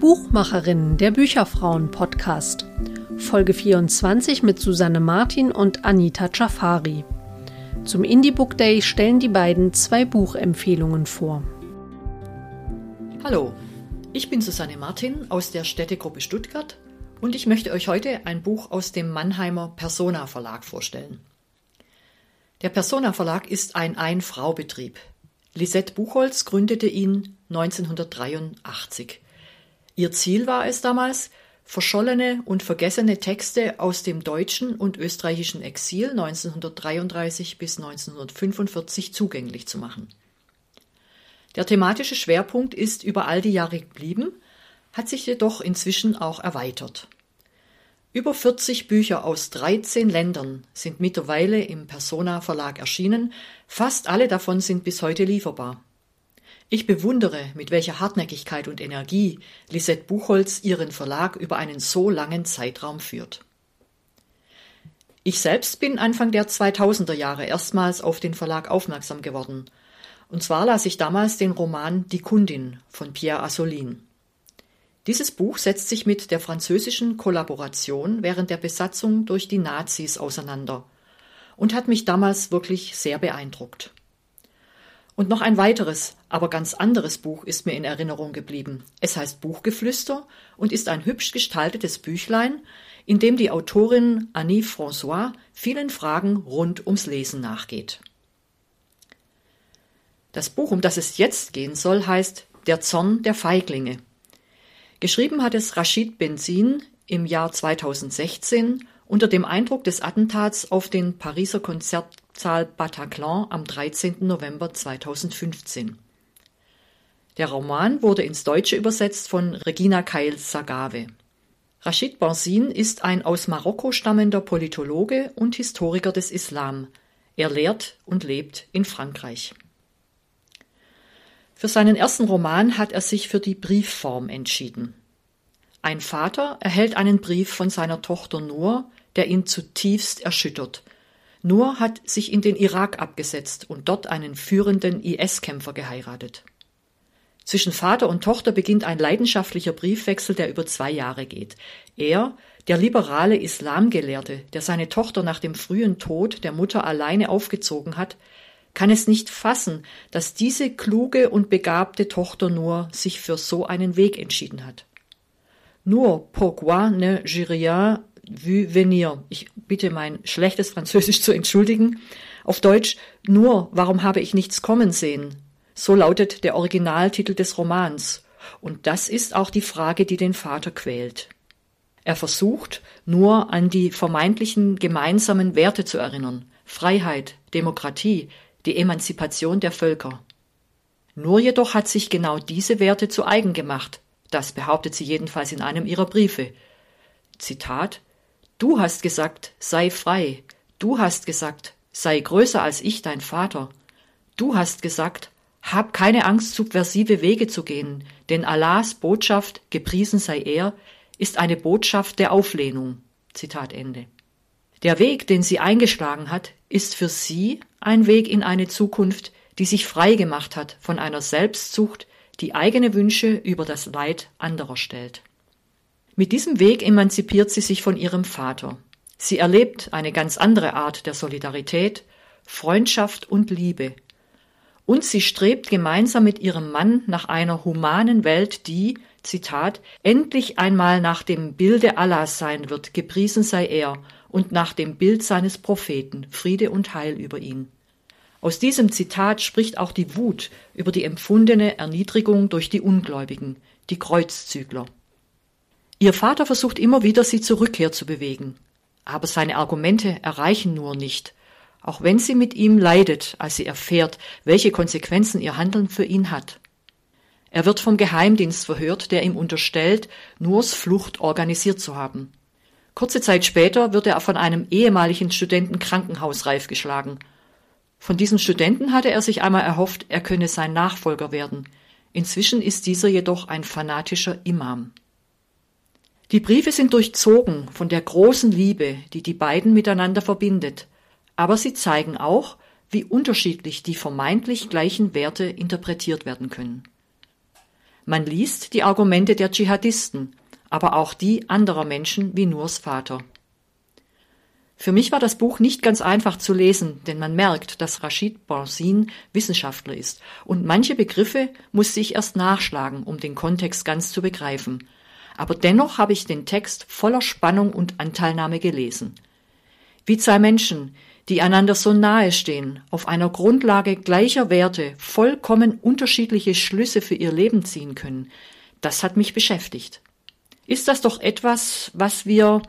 Buchmacherinnen der Bücherfrauen Podcast. Folge 24 mit Susanne Martin und Anita Jafari. Zum Indie Book Day stellen die beiden zwei Buchempfehlungen vor. Hallo, ich bin Susanne Martin aus der Städtegruppe Stuttgart und ich möchte euch heute ein Buch aus dem Mannheimer Persona Verlag vorstellen. Der Persona Verlag ist ein Ein-Frau-Betrieb. Lisette Buchholz gründete ihn 1983. Ihr Ziel war es damals, verschollene und vergessene Texte aus dem deutschen und österreichischen Exil 1933 bis 1945 zugänglich zu machen. Der thematische Schwerpunkt ist über all die Jahre geblieben, hat sich jedoch inzwischen auch erweitert. Über 40 Bücher aus 13 Ländern sind mittlerweile im Persona Verlag erschienen, fast alle davon sind bis heute lieferbar. Ich bewundere, mit welcher Hartnäckigkeit und Energie Lisette Buchholz ihren Verlag über einen so langen Zeitraum führt. Ich selbst bin Anfang der 2000er Jahre erstmals auf den Verlag aufmerksam geworden. Und zwar las ich damals den Roman Die Kundin von Pierre Assolin. Dieses Buch setzt sich mit der französischen Kollaboration während der Besatzung durch die Nazis auseinander und hat mich damals wirklich sehr beeindruckt. Und noch ein weiteres, aber ganz anderes Buch ist mir in Erinnerung geblieben. Es heißt Buchgeflüster und ist ein hübsch gestaltetes Büchlein, in dem die Autorin Annie François vielen Fragen rund ums Lesen nachgeht. Das Buch, um das es jetzt gehen soll, heißt Der Zorn der Feiglinge. Geschrieben hat es Rashid Benzin im Jahr 2016 unter dem Eindruck des Attentats auf den Pariser Konzertsaal Bataclan am 13. November 2015. Der Roman wurde ins Deutsche übersetzt von Regina Keil-Sagave. Rashid Barzin ist ein aus Marokko stammender Politologe und Historiker des Islam. Er lehrt und lebt in Frankreich. Für seinen ersten Roman hat er sich für die Briefform entschieden. Ein Vater erhält einen Brief von seiner Tochter Nur, der ihn zutiefst erschüttert. Nur hat sich in den Irak abgesetzt und dort einen führenden IS-Kämpfer geheiratet. Zwischen Vater und Tochter beginnt ein leidenschaftlicher Briefwechsel, der über zwei Jahre geht. Er, der liberale Islamgelehrte, der seine Tochter nach dem frühen Tod der Mutter alleine aufgezogen hat, kann es nicht fassen, dass diese kluge und begabte Tochter nur sich für so einen Weg entschieden hat. Nur pourquoi ne je rien vu venir. Ich bitte mein schlechtes Französisch zu entschuldigen. Auf Deutsch nur, warum habe ich nichts kommen sehen? So lautet der Originaltitel des Romans. Und das ist auch die Frage, die den Vater quält. Er versucht, nur an die vermeintlichen gemeinsamen Werte zu erinnern. Freiheit, Demokratie, die Emanzipation der Völker. Nur jedoch hat sich genau diese Werte zu eigen gemacht. Das behauptet sie jedenfalls in einem ihrer Briefe. Zitat Du hast gesagt, sei frei. Du hast gesagt, sei größer als ich, dein Vater. Du hast gesagt, hab keine Angst, subversive Wege zu gehen, denn Allahs Botschaft, gepriesen sei er, ist eine Botschaft der Auflehnung. Zitat Ende. Der Weg, den sie eingeschlagen hat, ist für sie ein Weg in eine Zukunft, die sich frei gemacht hat von einer Selbstzucht, die eigene Wünsche über das Leid anderer stellt. Mit diesem Weg emanzipiert sie sich von ihrem Vater. Sie erlebt eine ganz andere Art der Solidarität, Freundschaft und Liebe. Und sie strebt gemeinsam mit ihrem Mann nach einer humanen Welt, die, Zitat, endlich einmal nach dem Bilde Allahs sein wird, gepriesen sei er, und nach dem Bild seines Propheten, Friede und Heil über ihn. Aus diesem Zitat spricht auch die Wut über die empfundene Erniedrigung durch die Ungläubigen, die Kreuzzügler. Ihr Vater versucht immer wieder, sie zur Rückkehr zu bewegen. Aber seine Argumente erreichen nur nicht, auch wenn sie mit ihm leidet, als sie erfährt, welche Konsequenzen ihr Handeln für ihn hat. Er wird vom Geheimdienst verhört, der ihm unterstellt, Nurs Flucht organisiert zu haben. Kurze Zeit später wird er von einem ehemaligen Studenten krankenhausreif geschlagen. Von diesem Studenten hatte er sich einmal erhofft, er könne sein Nachfolger werden. Inzwischen ist dieser jedoch ein fanatischer Imam. Die Briefe sind durchzogen von der großen Liebe, die die beiden miteinander verbindet, aber sie zeigen auch, wie unterschiedlich die vermeintlich gleichen Werte interpretiert werden können. Man liest die Argumente der Dschihadisten, aber auch die anderer Menschen wie Nurs Vater. Für mich war das Buch nicht ganz einfach zu lesen, denn man merkt, dass Rashid Bansin Wissenschaftler ist und manche Begriffe musste ich erst nachschlagen, um den Kontext ganz zu begreifen. Aber dennoch habe ich den Text voller Spannung und Anteilnahme gelesen. Wie zwei Menschen, die einander so nahe stehen, auf einer Grundlage gleicher Werte vollkommen unterschiedliche Schlüsse für ihr Leben ziehen können, das hat mich beschäftigt. Ist das doch etwas, was wir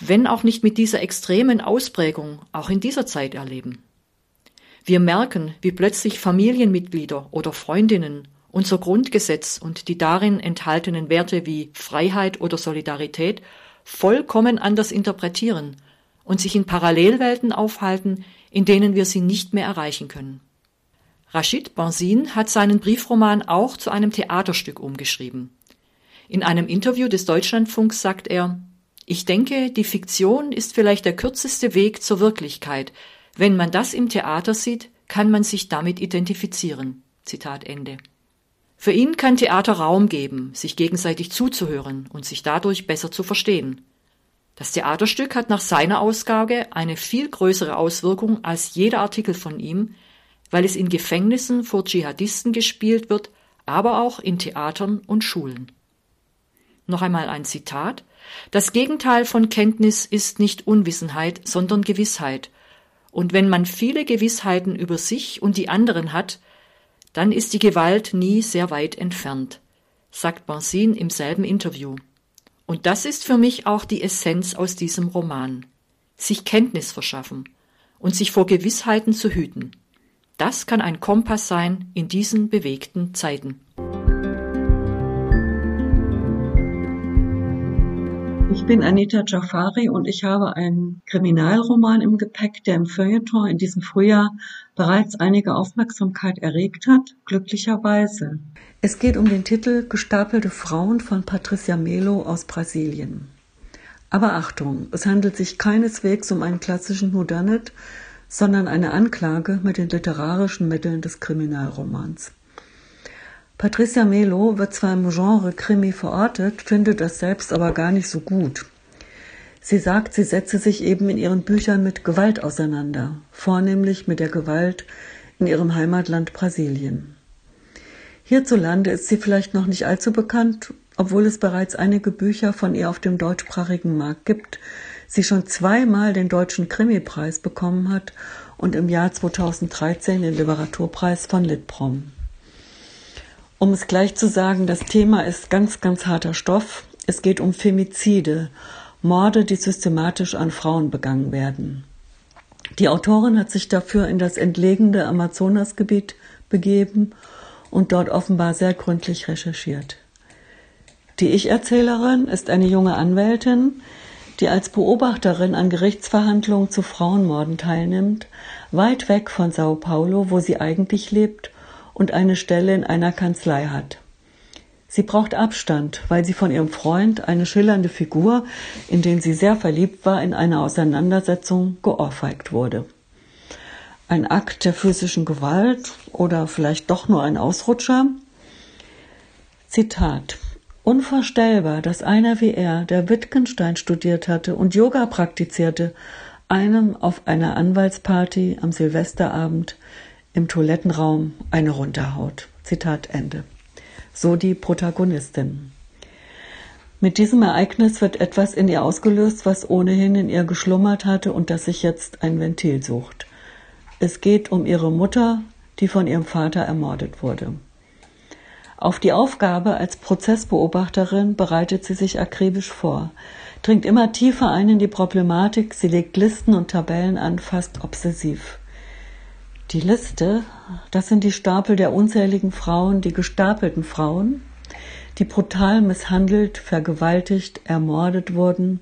wenn auch nicht mit dieser extremen Ausprägung, auch in dieser Zeit erleben. Wir merken, wie plötzlich Familienmitglieder oder Freundinnen unser Grundgesetz und die darin enthaltenen Werte wie Freiheit oder Solidarität vollkommen anders interpretieren und sich in Parallelwelten aufhalten, in denen wir sie nicht mehr erreichen können. Rashid Bansin hat seinen Briefroman auch zu einem Theaterstück umgeschrieben. In einem Interview des Deutschlandfunks sagt er, ich denke, die Fiktion ist vielleicht der kürzeste Weg zur Wirklichkeit. Wenn man das im Theater sieht, kann man sich damit identifizieren. Zitat Ende. Für ihn kann Theater Raum geben, sich gegenseitig zuzuhören und sich dadurch besser zu verstehen. Das Theaterstück hat nach seiner Ausgabe eine viel größere Auswirkung als jeder Artikel von ihm, weil es in Gefängnissen vor Dschihadisten gespielt wird, aber auch in Theatern und Schulen. Noch einmal ein Zitat. Das Gegenteil von Kenntnis ist nicht Unwissenheit, sondern Gewissheit. Und wenn man viele Gewissheiten über sich und die anderen hat, dann ist die Gewalt nie sehr weit entfernt, sagt Bansin im selben Interview. Und das ist für mich auch die Essenz aus diesem Roman. Sich Kenntnis verschaffen und sich vor Gewissheiten zu hüten. Das kann ein Kompass sein in diesen bewegten Zeiten. Ich bin Anita Jafari und ich habe einen Kriminalroman im Gepäck, der im Feuilleton in diesem Frühjahr bereits einige Aufmerksamkeit erregt hat, glücklicherweise. Es geht um den Titel Gestapelte Frauen von Patricia Melo aus Brasilien. Aber Achtung, es handelt sich keineswegs um einen klassischen Whodunit, sondern eine Anklage mit den literarischen Mitteln des Kriminalromans. Patricia Melo wird zwar im Genre Krimi verortet, findet das selbst aber gar nicht so gut. Sie sagt, sie setze sich eben in ihren Büchern mit Gewalt auseinander, vornehmlich mit der Gewalt in ihrem Heimatland Brasilien. Hierzulande ist sie vielleicht noch nicht allzu bekannt, obwohl es bereits einige Bücher von ihr auf dem deutschsprachigen Markt gibt, sie schon zweimal den deutschen Krimi-Preis bekommen hat und im Jahr 2013 den Literaturpreis von Litprom. Um es gleich zu sagen, das Thema ist ganz, ganz harter Stoff. Es geht um Femizide, Morde, die systematisch an Frauen begangen werden. Die Autorin hat sich dafür in das entlegene Amazonasgebiet begeben und dort offenbar sehr gründlich recherchiert. Die Ich-Erzählerin ist eine junge Anwältin, die als Beobachterin an Gerichtsverhandlungen zu Frauenmorden teilnimmt, weit weg von Sao Paulo, wo sie eigentlich lebt und eine Stelle in einer Kanzlei hat. Sie braucht Abstand, weil sie von ihrem Freund, eine schillernde Figur, in den sie sehr verliebt war, in einer Auseinandersetzung geohrfeigt wurde. Ein Akt der physischen Gewalt oder vielleicht doch nur ein Ausrutscher? Zitat. Unvorstellbar, dass einer wie er, der Wittgenstein studiert hatte und Yoga praktizierte, einem auf einer Anwaltsparty am Silvesterabend im Toilettenraum eine runterhaut. Zitat Ende. So die Protagonistin. Mit diesem Ereignis wird etwas in ihr ausgelöst, was ohnehin in ihr geschlummert hatte und das sich jetzt ein Ventil sucht. Es geht um ihre Mutter, die von ihrem Vater ermordet wurde. Auf die Aufgabe als Prozessbeobachterin bereitet sie sich akribisch vor, dringt immer tiefer ein in die Problematik, sie legt Listen und Tabellen an, fast obsessiv. Die Liste, das sind die Stapel der unzähligen Frauen, die gestapelten Frauen, die brutal misshandelt, vergewaltigt, ermordet wurden,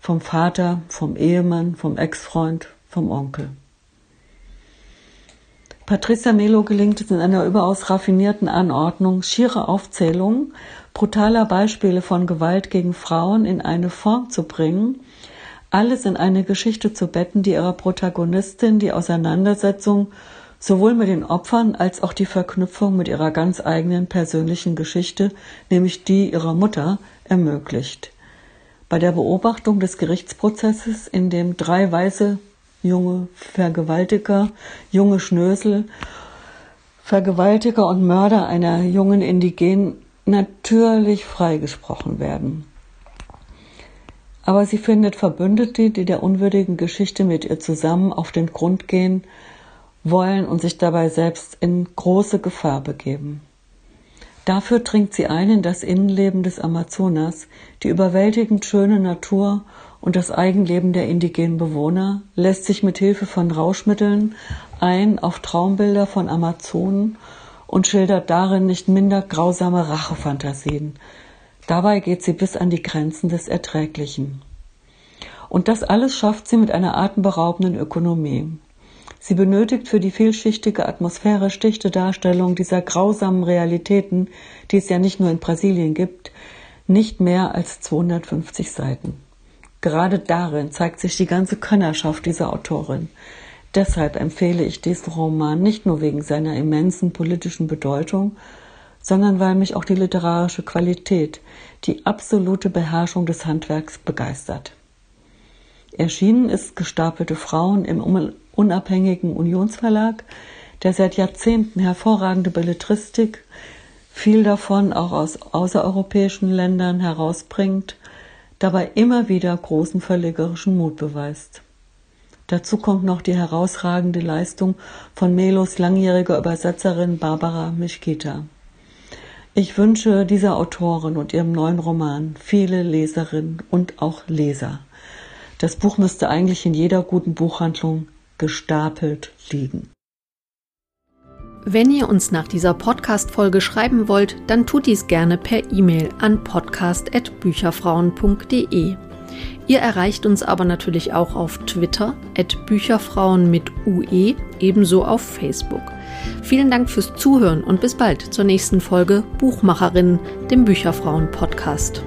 vom Vater, vom Ehemann, vom Ex-Freund, vom Onkel. Patricia Melo gelingt es in einer überaus raffinierten Anordnung, schiere Aufzählungen brutaler Beispiele von Gewalt gegen Frauen in eine Form zu bringen, alles in eine Geschichte zu betten, die ihrer Protagonistin die Auseinandersetzung sowohl mit den Opfern als auch die Verknüpfung mit ihrer ganz eigenen persönlichen Geschichte, nämlich die ihrer Mutter, ermöglicht. Bei der Beobachtung des Gerichtsprozesses, in dem drei weiße junge Vergewaltiger, junge Schnösel, Vergewaltiger und Mörder einer jungen Indigenen natürlich freigesprochen werden. Aber sie findet Verbündete, die der unwürdigen Geschichte mit ihr zusammen auf den Grund gehen wollen und sich dabei selbst in große Gefahr begeben. Dafür dringt sie ein in das Innenleben des Amazonas, die überwältigend schöne Natur und das Eigenleben der indigenen Bewohner, lässt sich mit Hilfe von Rauschmitteln ein auf Traumbilder von Amazonen und schildert darin nicht minder grausame Rachefantasien. Dabei geht sie bis an die Grenzen des Erträglichen. Und das alles schafft sie mit einer atemberaubenden Ökonomie. Sie benötigt für die vielschichtige atmosphärisch dichte Darstellung dieser grausamen Realitäten, die es ja nicht nur in Brasilien gibt, nicht mehr als 250 Seiten. Gerade darin zeigt sich die ganze Könnerschaft dieser Autorin. Deshalb empfehle ich diesen Roman nicht nur wegen seiner immensen politischen Bedeutung, sondern weil mich auch die literarische Qualität, die absolute Beherrschung des Handwerks begeistert. Erschienen ist Gestapelte Frauen im unabhängigen Unionsverlag, der seit Jahrzehnten hervorragende Belletristik, viel davon auch aus außereuropäischen Ländern herausbringt, dabei immer wieder großen verlegerischen Mut beweist. Dazu kommt noch die herausragende Leistung von Melos langjähriger Übersetzerin Barbara Mischkita. Ich wünsche dieser Autorin und ihrem neuen Roman viele Leserinnen und auch Leser. Das Buch müsste eigentlich in jeder guten Buchhandlung gestapelt liegen. Wenn ihr uns nach dieser Podcast-Folge schreiben wollt, dann tut dies gerne per E-Mail an podcast.bücherfrauen.de. Ihr erreicht uns aber natürlich auch auf Twitter, at Bücherfrauen mit UE, ebenso auf Facebook. Vielen Dank fürs Zuhören und bis bald zur nächsten Folge Buchmacherinnen, dem Bücherfrauen-Podcast.